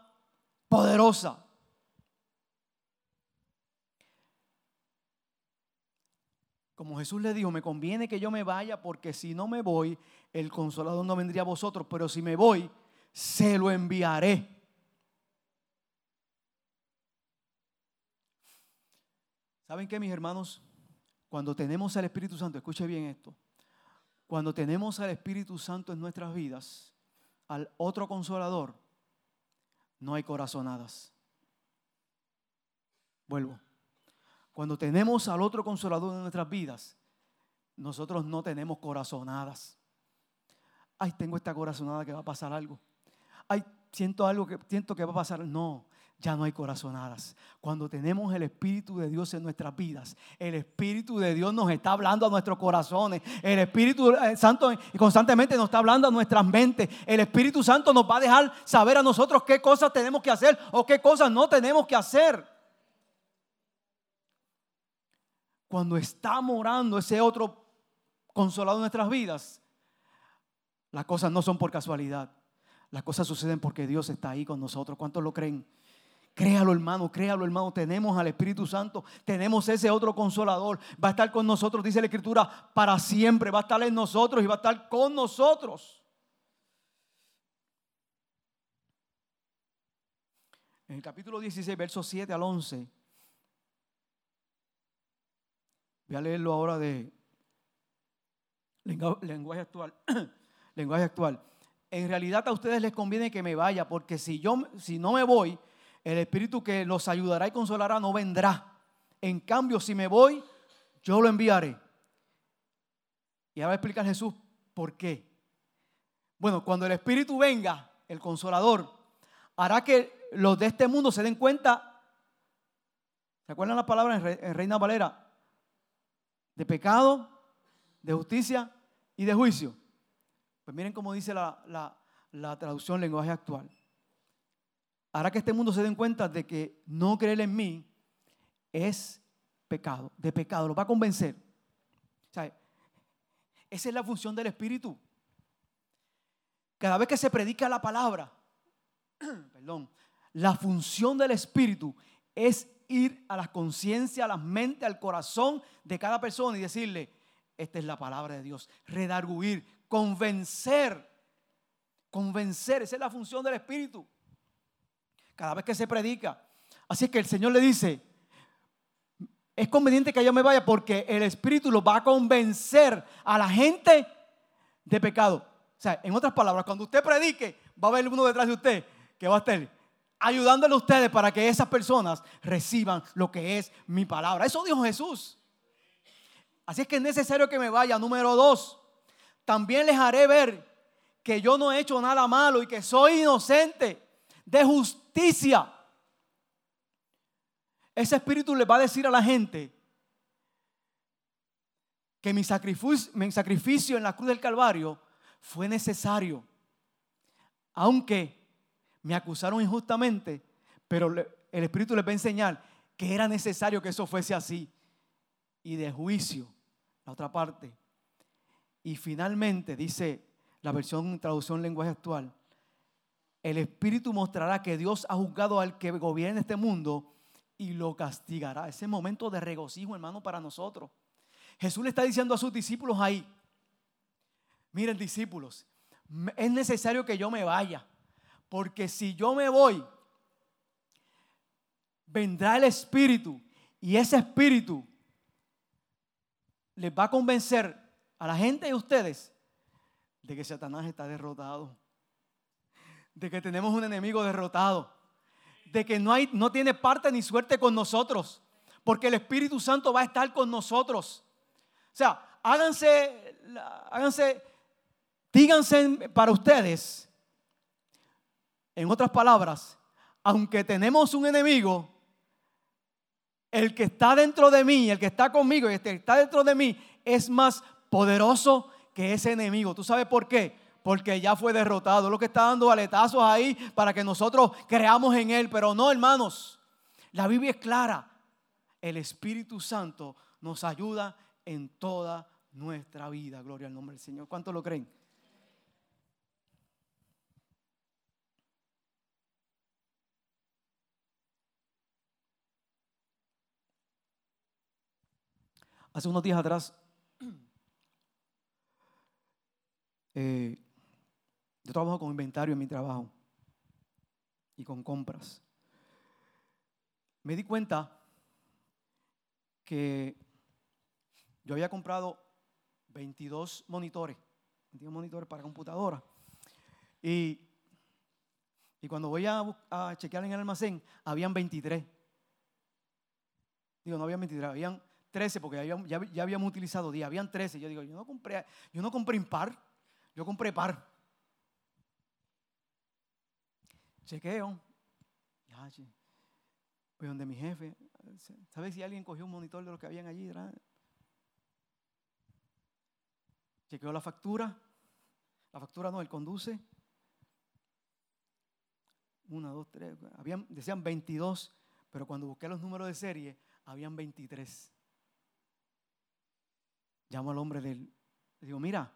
B: poderosa. Como Jesús le dijo, me conviene que yo me vaya porque si no me voy, el consolador no vendría a vosotros, pero si me voy, se lo enviaré. ¿Saben qué, mis hermanos? Cuando tenemos al Espíritu Santo, escuche bien esto, cuando tenemos al Espíritu Santo en nuestras vidas, al otro consolador, no hay corazonadas. Vuelvo. Cuando tenemos al otro consolador en nuestras vidas, nosotros no tenemos corazonadas. Ay, tengo esta corazonada que va a pasar algo. Ay, siento algo que siento que va a pasar. No, ya no hay corazonadas. Cuando tenemos el Espíritu de Dios en nuestras vidas, el Espíritu de Dios nos está hablando a nuestros corazones. El Espíritu eh, Santo constantemente nos está hablando a nuestras mentes. El Espíritu Santo nos va a dejar saber a nosotros qué cosas tenemos que hacer o qué cosas no tenemos que hacer. cuando está morando ese otro consolado en nuestras vidas, las cosas no son por casualidad. Las cosas suceden porque Dios está ahí con nosotros. ¿Cuántos lo creen? Créalo, hermano, créalo, hermano. Tenemos al Espíritu Santo, tenemos ese otro consolador. Va a estar con nosotros, dice la Escritura, para siempre. Va a estar en nosotros y va a estar con nosotros. En el capítulo 16, versos 7 al 11, Voy a leerlo ahora de lenguaje actual. lenguaje actual. En realidad a ustedes les conviene que me vaya, porque si yo si no me voy, el espíritu que los ayudará y consolará no vendrá. En cambio, si me voy, yo lo enviaré. Y ahora va a explicar Jesús por qué. Bueno, cuando el espíritu venga, el consolador, hará que los de este mundo se den cuenta. ¿Se acuerdan las palabras en Reina Valera? de pecado, de justicia y de juicio. Pues miren cómo dice la, traducción lenguaje actual. Hará que este mundo se den cuenta de que no creer en mí es pecado, de pecado, lo va a convencer. esa es la función del Espíritu. Cada vez que se predica la palabra, perdón, la función del Espíritu es ir a la conciencia, a la mente, al corazón de cada persona y decirle, esta es la palabra de Dios, redarguir, convencer, convencer, esa es la función del Espíritu. Cada vez que se predica. Así que el Señor le dice, es conveniente que yo me vaya porque el Espíritu lo va a convencer a la gente de pecado. O sea, en otras palabras, cuando usted predique, va a haber uno detrás de usted que va a estar ayudándole a ustedes para que esas personas reciban lo que es mi palabra. Eso dijo Jesús. Así es que es necesario que me vaya. Número dos, también les haré ver que yo no he hecho nada malo y que soy inocente de justicia. Ese espíritu le va a decir a la gente que mi sacrificio, mi sacrificio en la cruz del Calvario fue necesario. Aunque me acusaron injustamente, pero el Espíritu les va a enseñar que era necesario que eso fuese así. Y de juicio, la otra parte. Y finalmente, dice la versión traducción lenguaje actual, el Espíritu mostrará que Dios ha juzgado al que gobierna este mundo y lo castigará. Ese momento de regocijo, hermano, para nosotros. Jesús le está diciendo a sus discípulos ahí, miren discípulos, es necesario que yo me vaya. Porque si yo me voy, vendrá el Espíritu y ese Espíritu les va a convencer a la gente y a ustedes de que Satanás está derrotado, de que tenemos un enemigo derrotado, de que no, hay, no tiene parte ni suerte con nosotros, porque el Espíritu Santo va a estar con nosotros. O sea, háganse, háganse, díganse para ustedes en otras palabras, aunque tenemos un enemigo, el que está dentro de mí, el que está conmigo y el que está dentro de mí es más poderoso que ese enemigo. ¿Tú sabes por qué? Porque ya fue derrotado. Lo que está dando aletazos ahí para que nosotros creamos en él. Pero no, hermanos. La Biblia es clara. El Espíritu Santo nos ayuda en toda nuestra vida. Gloria al nombre del Señor. ¿Cuántos lo creen? Hace unos días atrás, eh, yo trabajo con inventario en mi trabajo y con compras. Me di cuenta que yo había comprado 22 monitores, 22 monitores para computadora. Y, y cuando voy a, chequear en el almacén, habían 23. Digo, no habían 23, habían 13 porque ya, ya, habíamos utilizado 10, habían 13. Yo digo, yo no compré, yo no compré impar, yo compré par. Chequeo. Ya, pues donde mi jefe, ¿sabes si alguien cogió un monitor de los que habían allí? Chequeo la factura. La factura no, él conduce. Una, dos, tres. Decían 22, pero cuando busqué los números de serie, habían 23 llamo al hombre del, le digo, mira,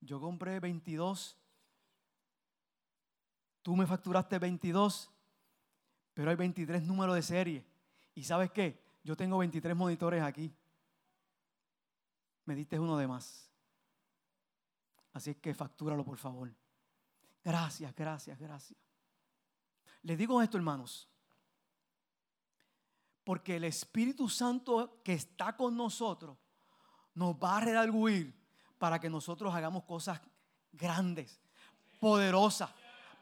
B: yo compré 22, tú me facturaste 22, pero hay 23 números de serie. ¿Y sabes qué? Yo tengo 23 monitores aquí. Me diste uno de más. Así es que factúralo, por favor. Gracias, gracias, gracias. Les digo esto, hermanos. Porque el Espíritu Santo que está con nosotros nos va a redarguir para que nosotros hagamos cosas grandes, poderosas,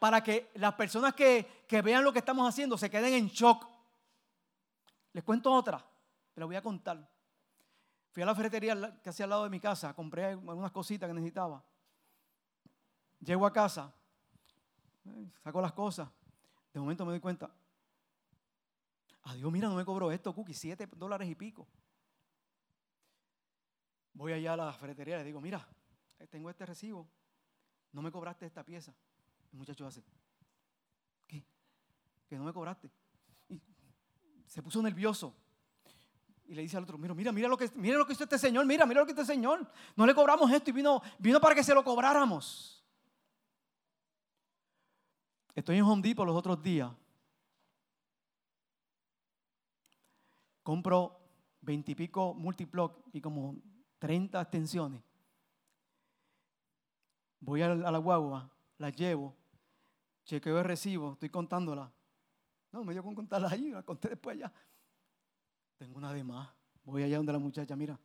B: para que las personas que, vean lo que estamos haciendo se queden en shock. Les cuento otra, pero voy a contar. Fui a la ferretería que hacía al lado de mi casa, compré algunas cositas que necesitaba. Llego a casa, saco las cosas, de momento me doy cuenta, adiós, mira, no me cobró esto, Cookie, siete dólares y pico. Voy allá a la ferretería y le digo, mira, tengo este recibo, no me cobraste esta pieza. El muchacho hace, ¿qué? Que no me cobraste. Se puso nervioso. Y le dice al otro, mira, mira, mira lo que, mira lo que hizo este señor, mira, mira lo que hizo este señor. No le cobramos esto y vino, vino para que se lo cobráramos. Estoy en Home Depot los otros días. Compro veintipico multiplock y como 30 extensiones. Voy a la, guagua, la llevo, chequeo el recibo, estoy contándola. No, me dio con contarla allí, la conté después allá. Tengo una de más. Voy allá donde la muchacha, mira.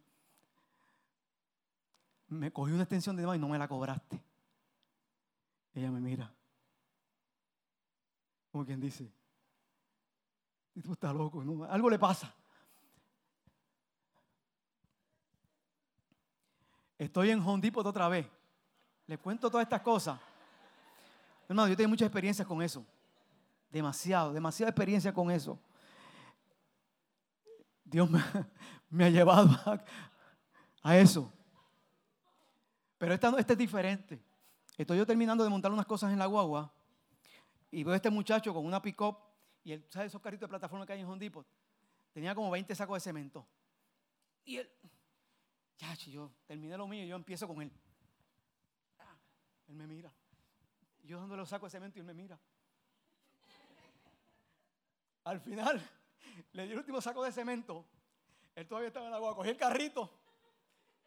B: Me cogí una extensión de más y no me la cobraste. Ella me mira. Como quien dice, y tú estás loco, algo le pasa. Estoy en Home Depot otra vez. Les cuento todas estas cosas. Hermano, yo tengo mucha experiencia con eso. Demasiado, demasiada experiencia con eso. Dios me, ha llevado a, eso. Pero esta, este es diferente. Estoy yo terminando de montar unas cosas en la guagua y veo a este muchacho con una pick-up y él, ¿sabes esos carritos de plataforma que hay en Home Depot? Tenía como 20 sacos de cemento. Y él ya, yo terminé lo mío y yo empiezo con él. Él me mira. Yo dándole los sacos de cemento y él me mira. Al final, le di el último saco de cemento. Él todavía estaba en la agua. Cogí el carrito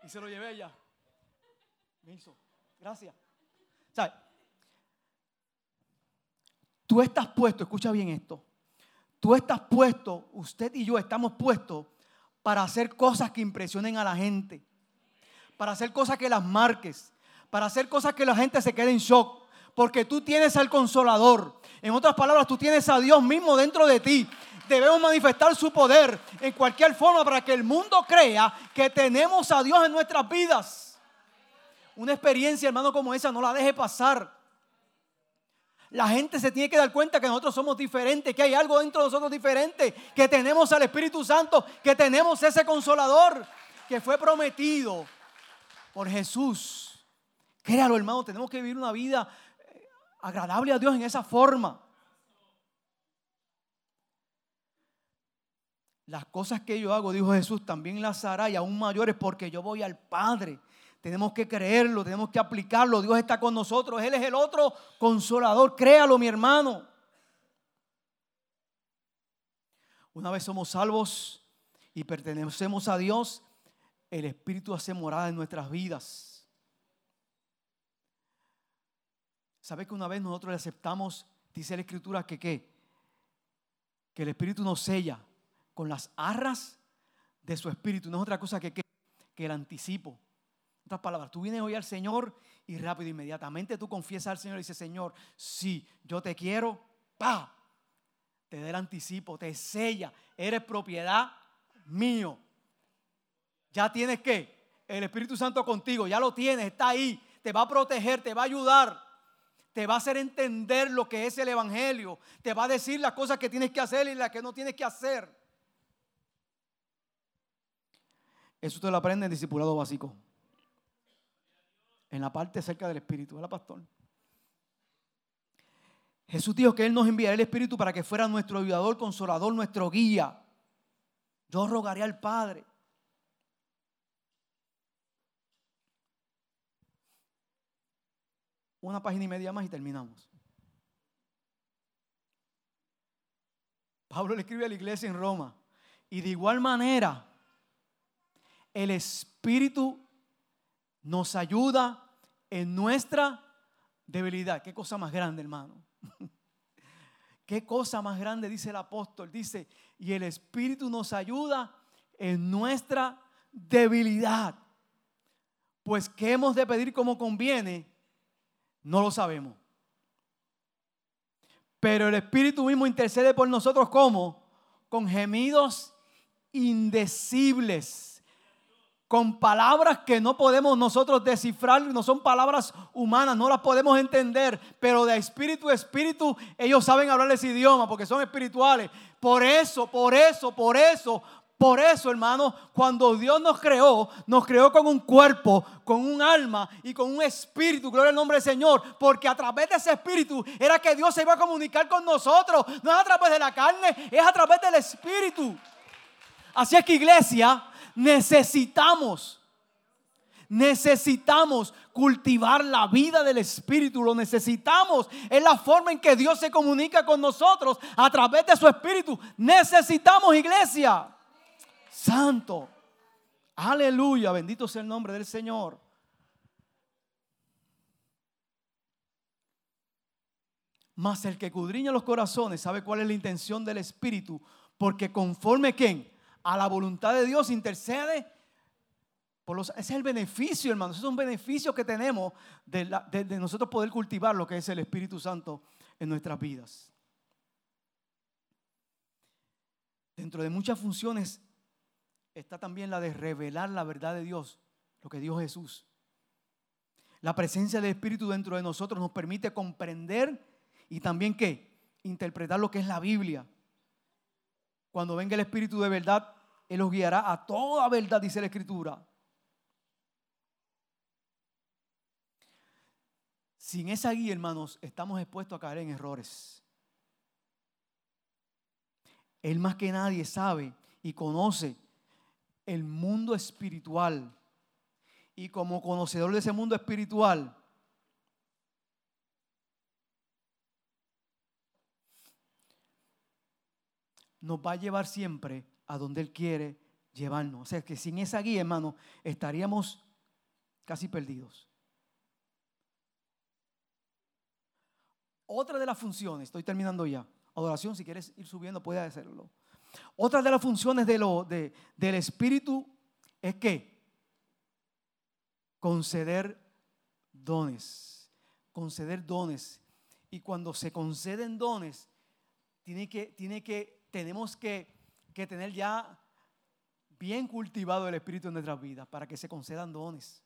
B: y se lo llevé allá. Me hizo. Gracias. ¿Sabes? Tú estás puesto, escucha bien esto. Tú estás puesto, usted y yo estamos puestos para hacer cosas que impresionen a la gente, para hacer cosas que las marques, para hacer cosas que la gente se quede en shock, porque tú tienes al consolador. En otras palabras, tú tienes a Dios mismo dentro de ti. Debemos manifestar su poder en cualquier forma para que el mundo crea que tenemos a Dios en nuestras vidas. Una experiencia, hermano, como esa, no la deje pasar. La gente se tiene que dar cuenta que nosotros somos diferentes, que hay algo dentro de nosotros diferente, que tenemos al Espíritu Santo, que tenemos ese consolador que fue prometido por Jesús. Créalo, hermano, tenemos que vivir una vida agradable a Dios en esa forma. Las cosas que yo hago, dijo Jesús, también las hará y aún mayores porque yo voy al Padre. Tenemos que creerlo, tenemos que aplicarlo. Dios está con nosotros. Él es el otro consolador. Créalo, mi hermano. Una vez somos salvos y pertenecemos a Dios, el Espíritu hace morada en nuestras vidas. ¿Sabe que una vez nosotros le aceptamos, dice la Escritura, que qué? Que el Espíritu nos sella con las arras de su Espíritu. No es otra cosa que, que, que el anticipo otras palabras, tú vienes hoy al Señor y rápido, inmediatamente tú confiesas al Señor y dices, Señor, si yo te quiero, pa, te da el anticipo, te sella, eres propiedad mío. Ya tienes que, el Espíritu Santo contigo, ya lo tienes, está ahí, te va a proteger, te va a ayudar, te va a hacer entender lo que es el Evangelio, te va a decir las cosas que tienes que hacer y las que no tienes que hacer. Eso te lo aprende en discipulado básico en la parte cerca del Espíritu, ¿verdad, pastor? Jesús dijo que Él nos enviaría el Espíritu para que fuera nuestro ayudador, consolador, nuestro guía. Yo rogaré al Padre. Una página y media más y terminamos. Pablo le escribe a la iglesia en Roma. Y de igual manera, el Espíritu nos ayuda en nuestra debilidad. Qué cosa más grande, hermano. Qué cosa más grande, dice el apóstol. Dice, y el Espíritu nos ayuda en nuestra debilidad. Pues qué hemos de pedir como conviene, no lo sabemos. Pero el Espíritu mismo intercede por nosotros como con gemidos indecibles con palabras que no podemos nosotros descifrar, no son palabras humanas, no las podemos entender, pero de espíritu a espíritu ellos saben hablar ese idioma porque son espirituales. Por eso, por eso, por eso, por eso, hermano, cuando Dios nos creó, nos creó con un cuerpo, con un alma y con un espíritu, gloria al nombre del Señor, porque a través de ese espíritu era que Dios se iba a comunicar con nosotros, no es a través de la carne, es a través del espíritu. Así es que iglesia, necesitamos, necesitamos cultivar la vida del Espíritu, lo necesitamos. Es la forma en que Dios se comunica con nosotros a través de su Espíritu. Necesitamos iglesia. Santo. Aleluya, bendito sea el nombre del Señor. Mas el que cudriña los corazones sabe cuál es la intención del Espíritu, porque conforme quién? a la voluntad de Dios, intercede. Ese es el beneficio, hermanos. Es un beneficio que tenemos de nosotros poder cultivar lo que es el Espíritu Santo en nuestras vidas. Dentro de muchas funciones está también la de revelar la verdad de Dios, lo que dijo Jesús. La presencia del Espíritu dentro de nosotros nos permite comprender y también qué? Interpretar lo que es la Biblia. Cuando venga el Espíritu de verdad, Él los guiará a toda verdad, dice la Escritura. Sin esa guía, hermanos, estamos expuestos a caer en errores. Él más que nadie sabe y conoce el mundo espiritual. Y como conocedor de ese mundo espiritual, nos va a llevar siempre a donde Él quiere llevarnos. O sea que sin esa guía, hermano, estaríamos casi perdidos. Otra de las funciones, estoy terminando ya. Adoración, si quieres ir subiendo, puedes hacerlo. Otra de las funciones de lo, de, del Espíritu es que conceder dones. Conceder dones. Y cuando se conceden dones, tiene que, tiene que tenemos que, tener ya bien cultivado el Espíritu en nuestras vidas para que se concedan dones.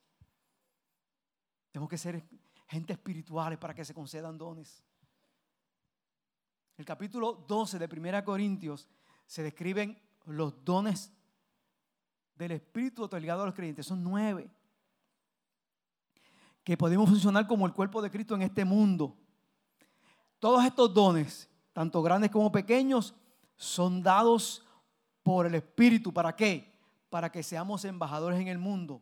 B: Tenemos que ser gente espirituales para que se concedan dones. el capítulo 12 de 1 Corintios se describen los dones del Espíritu otorgado a los creyentes. Son nueve. Que podemos funcionar como el cuerpo de Cristo en este mundo. Todos estos dones, tanto grandes como pequeños, son dados por el Espíritu. ¿Para qué? Para que seamos embajadores en el mundo,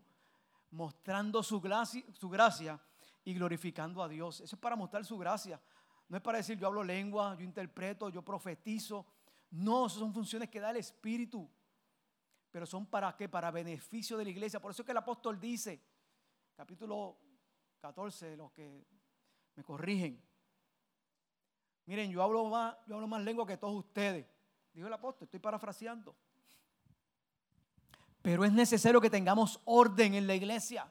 B: mostrando su gracia, su gracia y glorificando a Dios. Eso es para mostrar su gracia. No es para decir yo hablo lengua, yo interpreto, yo profetizo. No, son funciones que da el Espíritu. Pero son para qué? Para beneficio de la iglesia. Por eso es que el apóstol dice, capítulo 14, los que me corrigen. Miren, yo hablo más, yo hablo más lengua que todos ustedes. Dijo el apóstol, estoy parafraseando. Pero es necesario que tengamos orden en la iglesia.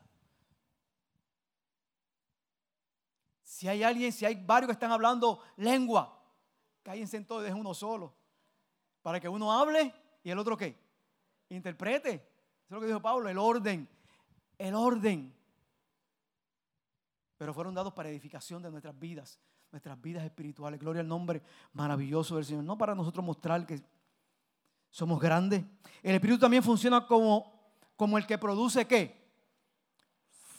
B: Si hay alguien, si hay varios que están hablando lengua, cállense en todo y dejen uno solo. Para que uno hable y el otro qué? Interprete. Eso es lo que dijo Pablo, el orden. El orden. Pero fueron dados para edificación de nuestras vidas, nuestras vidas espirituales. Gloria al nombre maravilloso del Señor. No para nosotros mostrar que somos grandes. El Espíritu también funciona como, como el que produce qué?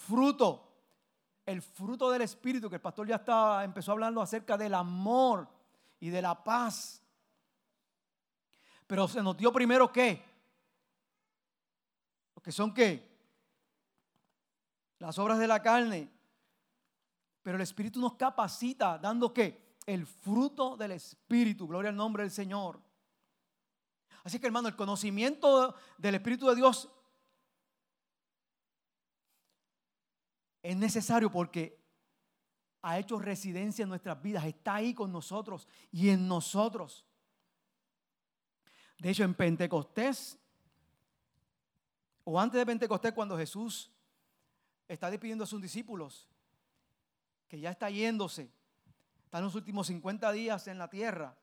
B: Fruto el fruto del Espíritu, que el pastor ya estaba, empezó hablando acerca del amor y de la paz. Pero se nos dio primero qué? Lo que son qué? Las obras de la carne. Pero el Espíritu nos capacita dando qué? El fruto del Espíritu. Gloria al nombre del Señor. Así que hermano, el conocimiento del Espíritu de Dios Es necesario porque ha hecho residencia en nuestras vidas, está ahí con nosotros y en nosotros. De hecho, en Pentecostés, o antes de Pentecostés, cuando Jesús está despidiendo a sus discípulos, que ya está yéndose, están los últimos 50 días en la tierra,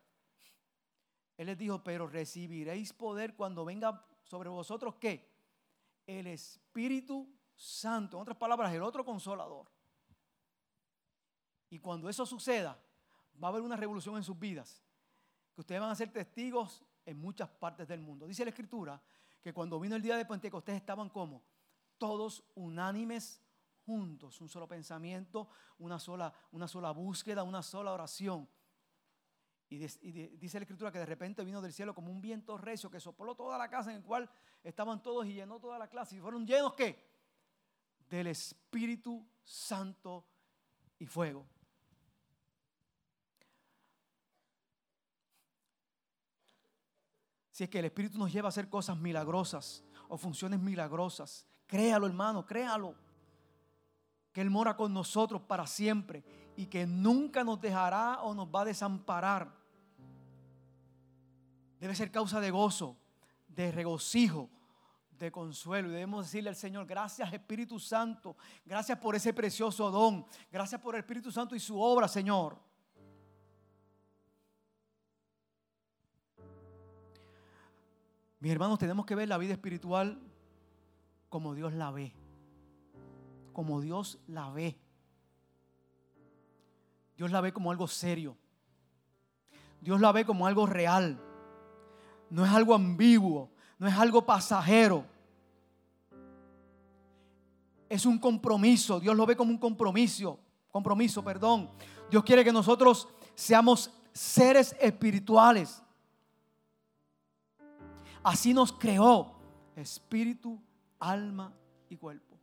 B: Él les dijo, pero recibiréis poder cuando venga sobre vosotros, ¿qué? El Espíritu Santo, en otras palabras, el otro consolador. Y cuando eso suceda, va a haber una revolución en sus vidas, que ustedes van a ser testigos en muchas partes del mundo. Dice la Escritura que cuando vino el día de Pentecostés estaban como todos unánimes juntos, un solo pensamiento, una sola, una sola búsqueda, una sola oración. Y, dice la escritura que de repente vino del cielo como un viento recio que sopló toda la casa en la cual estaban todos y llenó toda la clase. ¿Y fueron llenos qué? del Espíritu Santo y fuego. Si es que el Espíritu nos lleva a hacer cosas milagrosas o funciones milagrosas, créalo hermano, créalo. Que Él mora con nosotros para siempre y que nunca nos dejará o nos va a desamparar. Debe ser causa de gozo, de regocijo, de consuelo. Y debemos decirle al Señor, gracias Espíritu Santo, gracias por ese precioso don, gracias por el Espíritu Santo y su obra, Señor. Mis hermanos, tenemos que ver la vida espiritual como Dios la ve, como Dios la ve. Dios la ve como algo serio. Dios la ve como algo real. No es algo ambiguo no es algo pasajero. Es un compromiso. Dios lo ve como un compromiso. Compromiso, perdón. Dios quiere que nosotros seamos seres espirituales. Así nos creó espíritu, alma y cuerpo.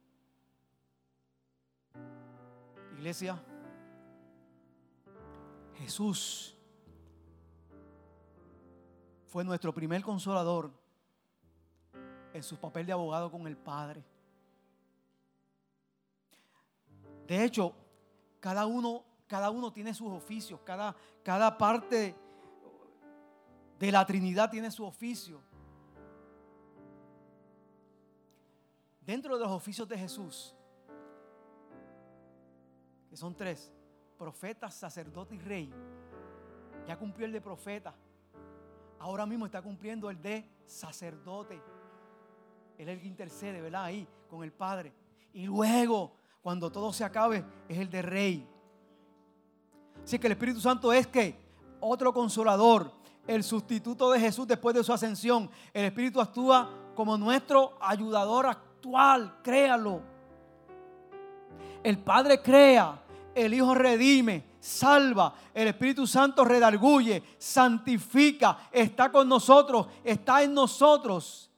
B: Iglesia, Jesús fue nuestro primer consolador en su papel de abogado con el Padre. De hecho, cada uno, cada uno tiene sus oficios, cada, cada parte de la Trinidad tiene su oficio. Dentro de los oficios de Jesús, que son tres, profeta, sacerdote y rey, ya cumplió el de profeta, ahora mismo está cumpliendo el de sacerdote. Él es el que intercede, ¿verdad? Ahí con el Padre. Y luego, cuando todo se acabe, es el de Rey. Así que el Espíritu Santo es que otro consolador, el sustituto de Jesús después de su ascensión. El Espíritu actúa como nuestro ayudador créalo. El Padre crea, el Hijo redime, salva, el Espíritu Santo redarguye, santifica, está con nosotros, está en nosotros.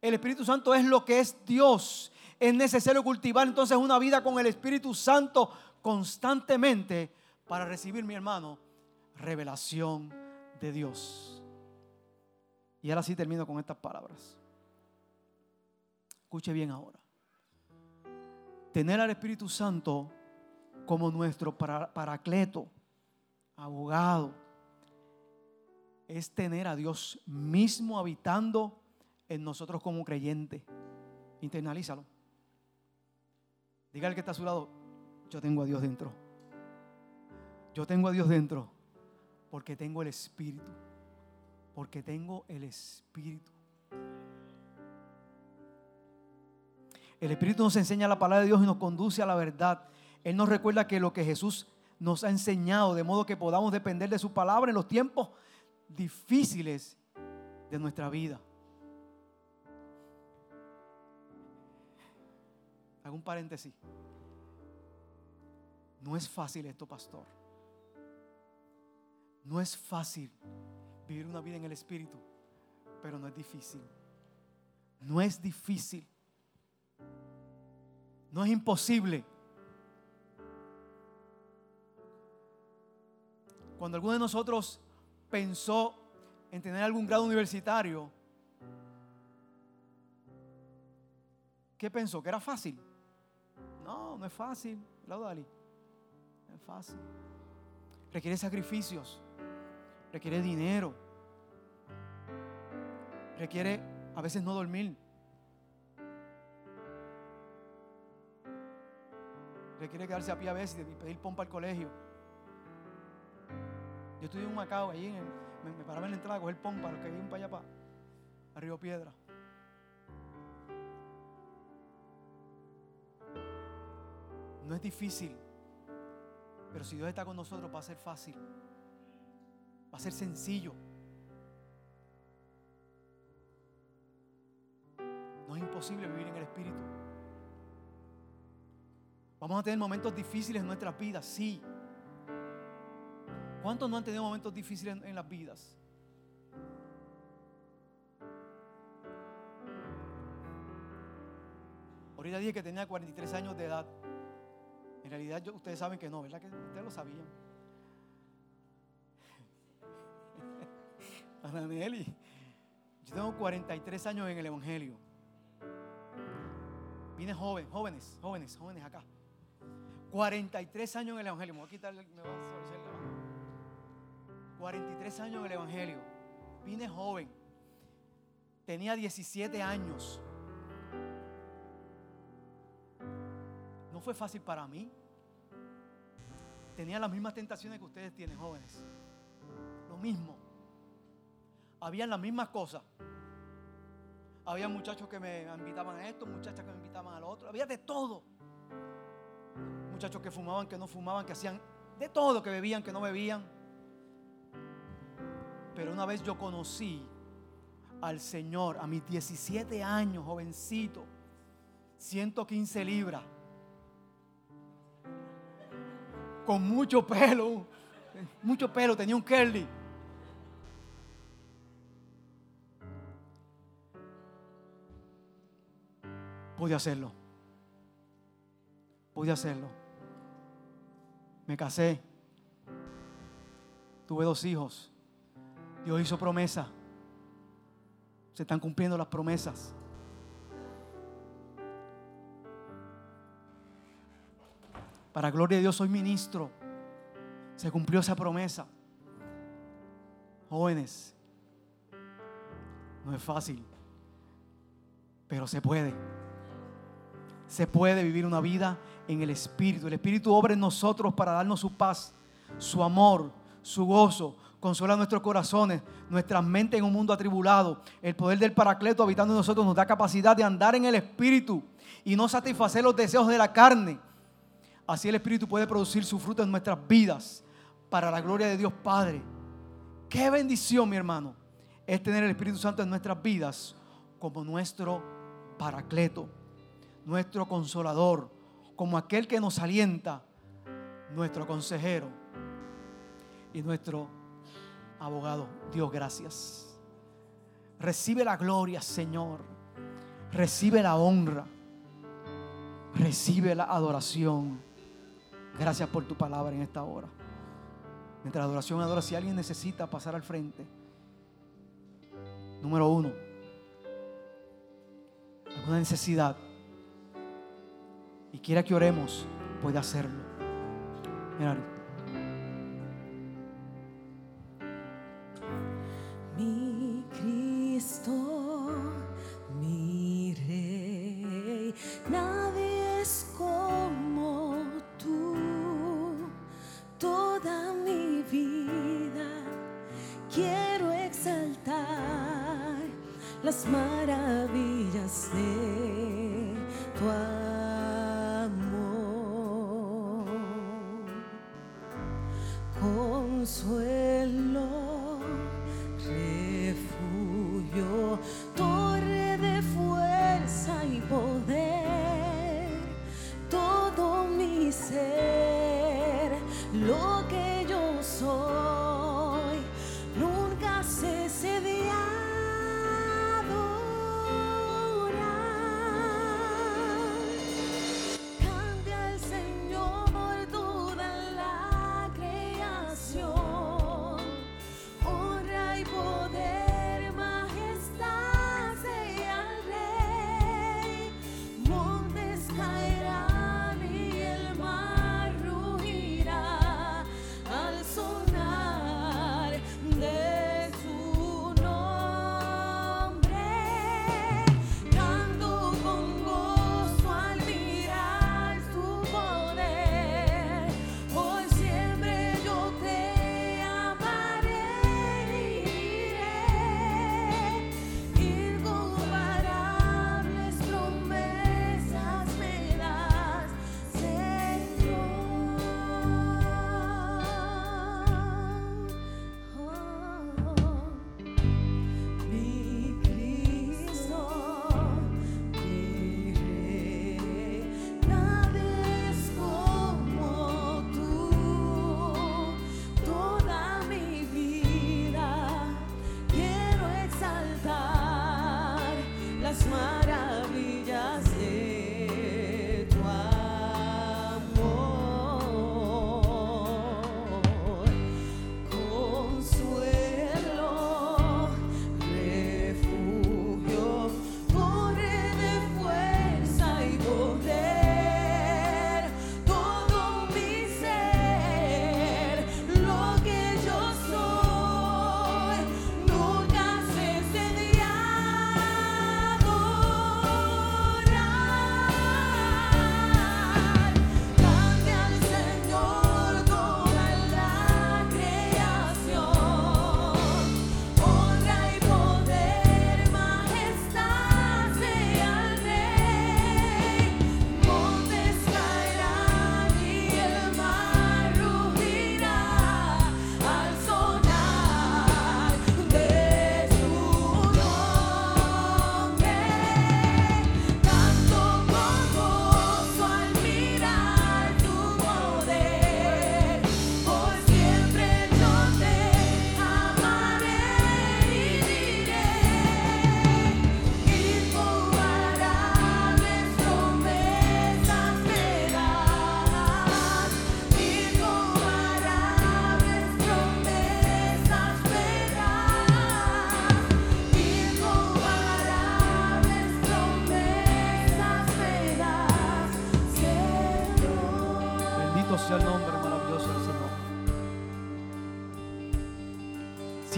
B: El Espíritu Santo es lo que es Dios. Es necesario cultivar entonces una vida con el Espíritu Santo constantemente para recibir, mi hermano, revelación de Dios. Y ahora sí termino con estas palabras. Escuche bien ahora. Tener al Espíritu Santo como nuestro paracleto, abogado, es tener a Dios mismo habitando en nosotros como creyentes. Internalízalo. Diga al que está a su lado, yo tengo a Dios dentro. Yo tengo a Dios dentro porque tengo el Espíritu. Porque tengo el Espíritu. El Espíritu nos enseña la palabra de Dios y nos conduce a la verdad. Él nos recuerda que lo que Jesús nos ha enseñado, de modo que podamos depender de su palabra en los tiempos difíciles de nuestra vida. Hago un paréntesis. No es fácil esto, pastor. No es fácil vivir una vida en el Espíritu, pero no es difícil. No es difícil. No es imposible. Cuando alguno de nosotros pensó en tener algún grado universitario, ¿qué pensó? ¿Que era fácil? No, no es fácil. No es fácil. Requiere sacrificios. Requiere dinero. Requiere a veces no dormir. Requiere quedarse a pie a veces y pedir pompa al colegio. Yo estudié en Macao, allí me, paraba en la entrada a coger pompa, los que iban para allá, para, Piedra. No es difícil, pero si Dios está con nosotros va a ser fácil, va a ser sencillo. No es imposible vivir en el Espíritu. Vamos a tener momentos difíciles en nuestras vidas, sí. ¿Cuántos no han tenido momentos difíciles en, las vidas? Ahorita dije que tenía 43 años de edad. En realidad ustedes saben que no, ¿verdad? Que ustedes lo sabían. Ana Nelly, yo tengo 43 años en el Evangelio. Vine joven, jóvenes, jóvenes, jóvenes acá. 43 años en el Evangelio. Me voy a quitar, me voy a 43 años en el Evangelio. Vine joven. Tenía 17 años. No fue fácil para mí. Tenía las mismas tentaciones que ustedes tienen, jóvenes. Lo mismo. Habían las mismas cosas. Había muchachos que me invitaban a esto, muchachas que me invitaban a lo otro. Había de todo muchachos que fumaban, que no fumaban, que hacían de todo, que bebían, que no bebían. Pero una vez yo conocí al Señor a mis 17 años, jovencito, 115 libras, con mucho pelo, mucho pelo, tenía un curly. Pude hacerlo. Pude hacerlo. Me casé. Tuve dos hijos. Dios hizo promesa. Se están cumpliendo las promesas. Para gloria de Dios soy ministro. Se cumplió esa promesa. Jóvenes, no es fácil, pero se puede. Se puede vivir una vida en el Espíritu. El Espíritu obra en nosotros para darnos su paz, su amor, su gozo, consola nuestros corazones, nuestras mentes en un mundo atribulado. El poder del Paracleto habitando en nosotros nos da capacidad de andar en el Espíritu y no satisfacer los deseos de la carne. Así el Espíritu puede producir su fruto en nuestras vidas para la gloria de Dios Padre.
C: qué bendición, mi hermano, es tener el Espíritu Santo en nuestras vidas como nuestro paracleto, nuestro consolador, como aquel que nos alienta, nuestro consejero y nuestro abogado. Dios, gracias. Recibe la gloria, Señor. Recibe la honra. Recibe la adoración. Gracias por tu palabra en esta hora. Mientras la adoración adora, si alguien necesita pasar al frente. Número uno. Alguna necesidad. Y quiera que oremos, puede hacerlo.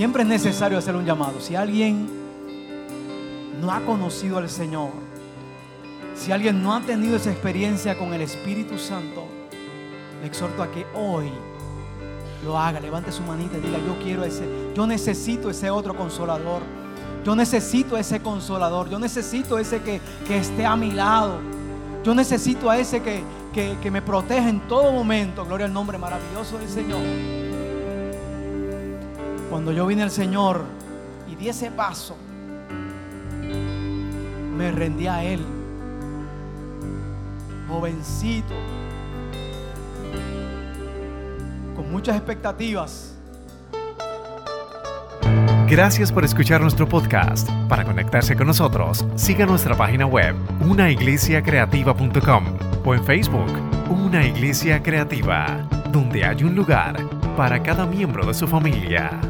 C: Siempre es necesario hacer un llamado. Si alguien no ha conocido al Señor, si alguien no ha tenido esa experiencia con el Espíritu Santo, le exhorto a que hoy lo haga. Levante su manita y diga, yo quiero ese, yo necesito ese otro consolador. Yo necesito ese consolador. Yo necesito ese que, que esté a mi lado. Yo necesito a ese que, que, que me protege en todo momento. Gloria al nombre maravilloso del Señor.
B: Cuando yo vine al Señor y di ese paso, me rendí a Él. Jovencito, con muchas expectativas.
A: Gracias por escuchar nuestro podcast. Para conectarse con nosotros, siga nuestra página web, unaiglesiacreativa.com o en Facebook, Una Iglesia Creativa, donde hay un lugar para cada miembro de su familia.